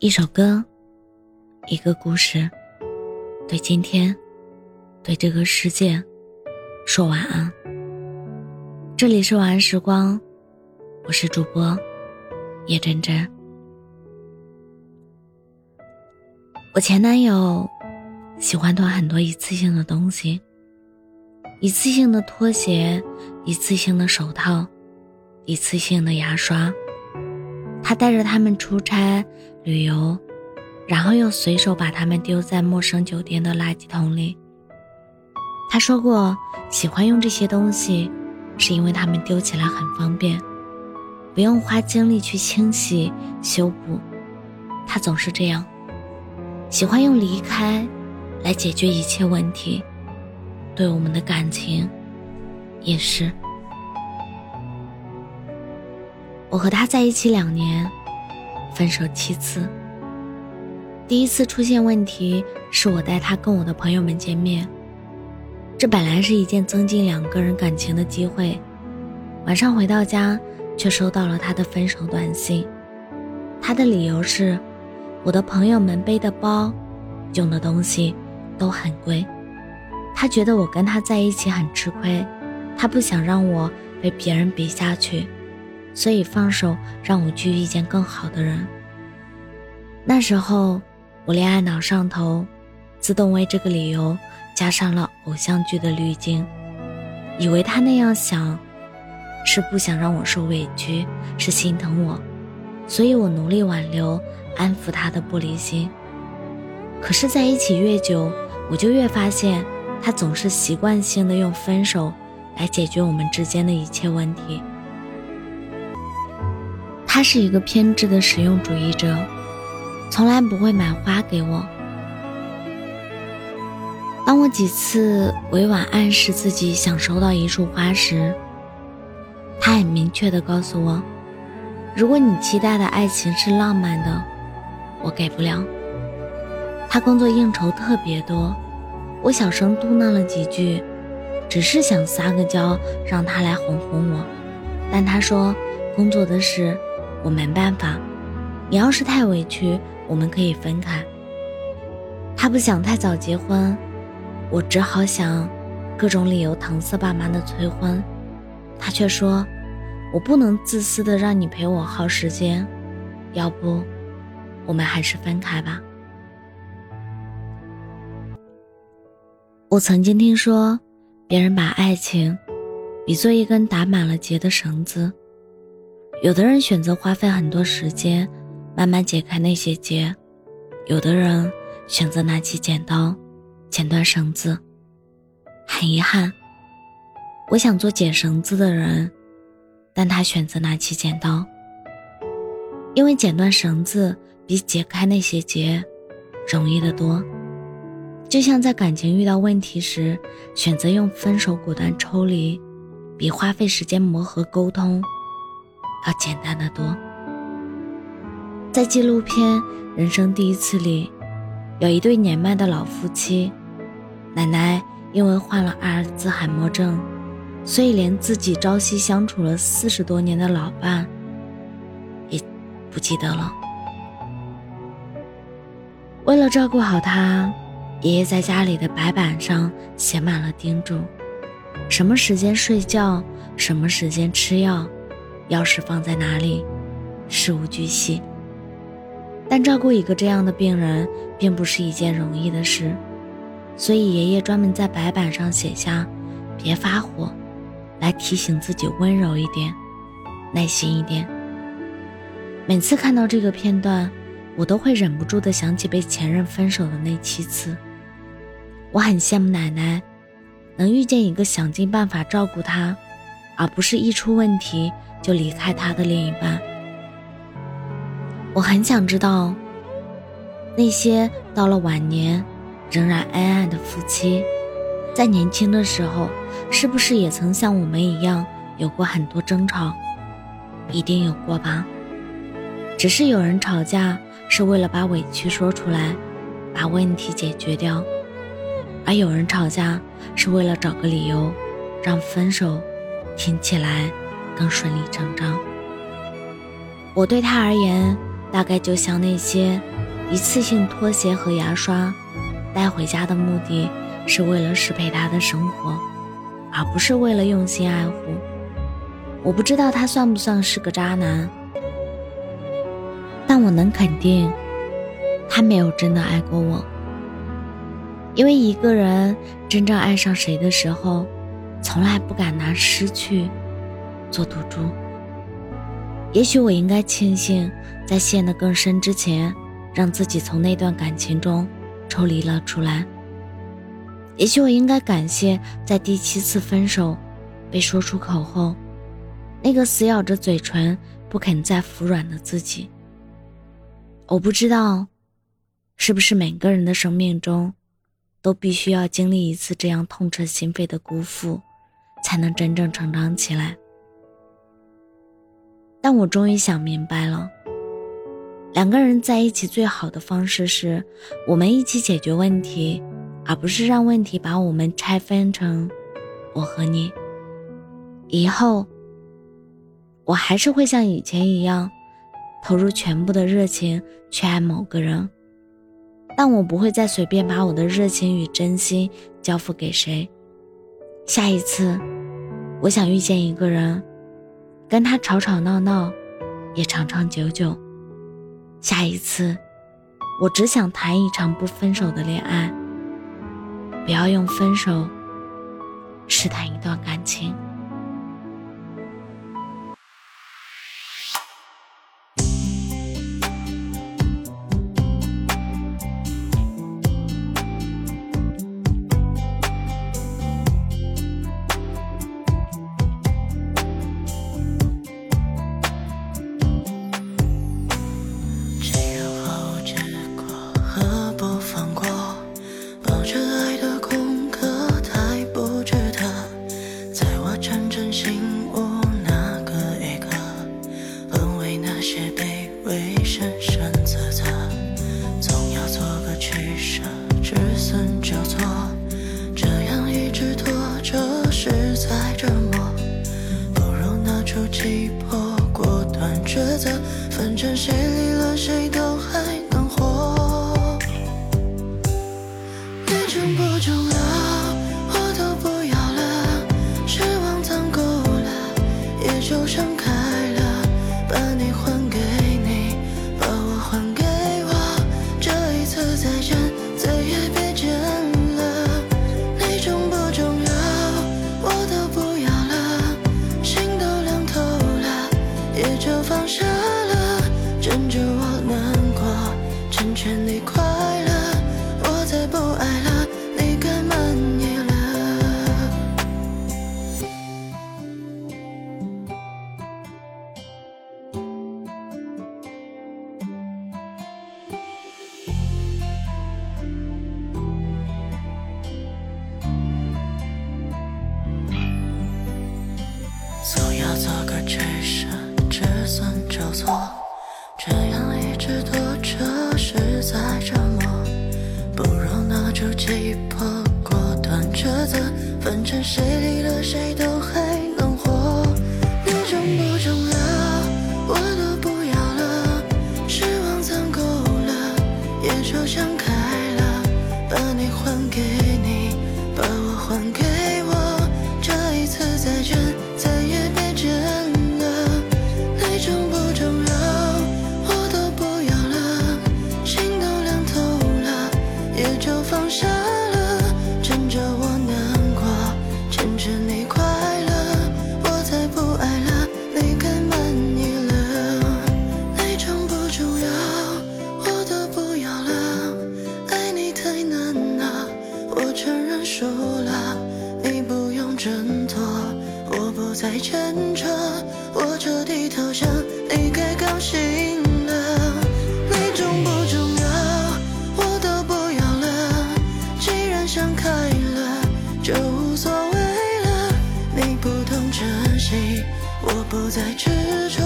一首歌，一个故事，对今天，对这个世界，说晚安。这里是晚安时光，我是主播叶真真。我前男友喜欢囤很多一次性的东西，一次性的拖鞋，一次性的手套，一次性的牙刷。他带着他们出差旅游，然后又随手把它们丢在陌生酒店的垃圾桶里。他说过，喜欢用这些东西，是因为他们丢起来很方便，不用花精力去清洗修补。他总是这样，喜欢用离开来解决一切问题。对我们的感情，也是。我和他在一起两年，分手七次。第一次出现问题是我带他跟我的朋友们见面，这本来是一件增进两个人感情的机会。晚上回到家，却收到了他的分手短信。他的理由是，我的朋友们背的包、用的东西都很贵，他觉得我跟他在一起很吃亏，他不想让我被别人比下去。所以放手让我去遇见更好的人。那时候我恋爱脑上头，自动为这个理由加上了偶像剧的滤镜，以为他那样想是不想让我受委屈，是心疼我，所以我努力挽留，安抚他的不离心。可是在一起越久，我就越发现他总是习惯性的用分手来解决我们之间的一切问题。他是一个偏执的实用主义者，从来不会买花给我。当我几次委婉暗示自己想收到一束花时，他很明确地告诉我：“如果你期待的爱情是浪漫的，我给不了。”他工作应酬特别多，我小声嘟囔了几句，只是想撒个娇让他来哄哄我，但他说工作的事。我没办法，你要是太委屈，我们可以分开。他不想太早结婚，我只好想各种理由搪塞爸妈的催婚。他却说，我不能自私的让你陪我耗时间，要不，我们还是分开吧。我曾经听说，别人把爱情比作一根打满了结的绳子。有的人选择花费很多时间，慢慢解开那些结；有的人选择拿起剪刀，剪断绳子。很遗憾，我想做剪绳子的人，但他选择拿起剪刀，因为剪断绳子比解开那些结容易得多。就像在感情遇到问题时，选择用分手果断抽离，比花费时间磨合沟通。要简单的多。在纪录片《人生第一次》里，有一对年迈的老夫妻，奶奶因为患了阿尔兹海默症，所以连自己朝夕相处了四十多年的老伴也不记得了。为了照顾好他，爷爷在家里的白板上写满了叮嘱：什么时间睡觉，什么时间吃药。钥匙放在哪里，事无巨细。但照顾一个这样的病人，并不是一件容易的事，所以爷爷专门在白板上写下“别发火”，来提醒自己温柔一点，耐心一点。每次看到这个片段，我都会忍不住的想起被前任分手的那七次。我很羡慕奶奶，能遇见一个想尽办法照顾她，而不是一出问题。就离开他的另一半。我很想知道，那些到了晚年仍然恩爱的夫妻，在年轻的时候，是不是也曾像我们一样有过很多争吵？一定有过吧。只是有人吵架是为了把委屈说出来，把问题解决掉；而有人吵架是为了找个理由，让分手听起来。更顺理成章。我对他而言，大概就像那些一次性拖鞋和牙刷带回家的目的是为了适配他的生活，而不是为了用心爱护。我不知道他算不算是个渣男，但我能肯定，他没有真的爱过我。因为一个人真正爱上谁的时候，从来不敢拿失去做赌注。也许我应该庆幸，在陷得更深之前，让自己从那段感情中抽离了出来。也许我应该感谢，在第七次分手被说出口后。那个死咬着嘴唇不肯再服软的自己，我不知道，是不是每个人的生命中，都必须要经历一次这样痛彻心扉的辜负，才能真正成长起来。但我终于想明白了，两个人在一起最好的方式是，我们一起解决问题，而不是让问题把我们拆分成我和你。以后。我还是会像以前一样，投入全部的热情去爱某个人，但我不会再随便把我的热情与真心交付给谁。下一次，我想遇见一个人，跟他吵吵闹闹，也长长久久。下一次，我只想谈一场不分手的恋爱，不要用分手试探一段感情。气魄，果断抉择，反正谁离了谁都。做个取舍，只算交错。这样一直拖着，实在折磨。不如拿出气魄，果断抉择。反正谁离了谁都输了，你不用挣脱，我不再牵扯，我彻底投降，你该高兴了。你重不重要，我都不要了。既然想开了，就无所谓了。你不懂珍惜，我不再执着，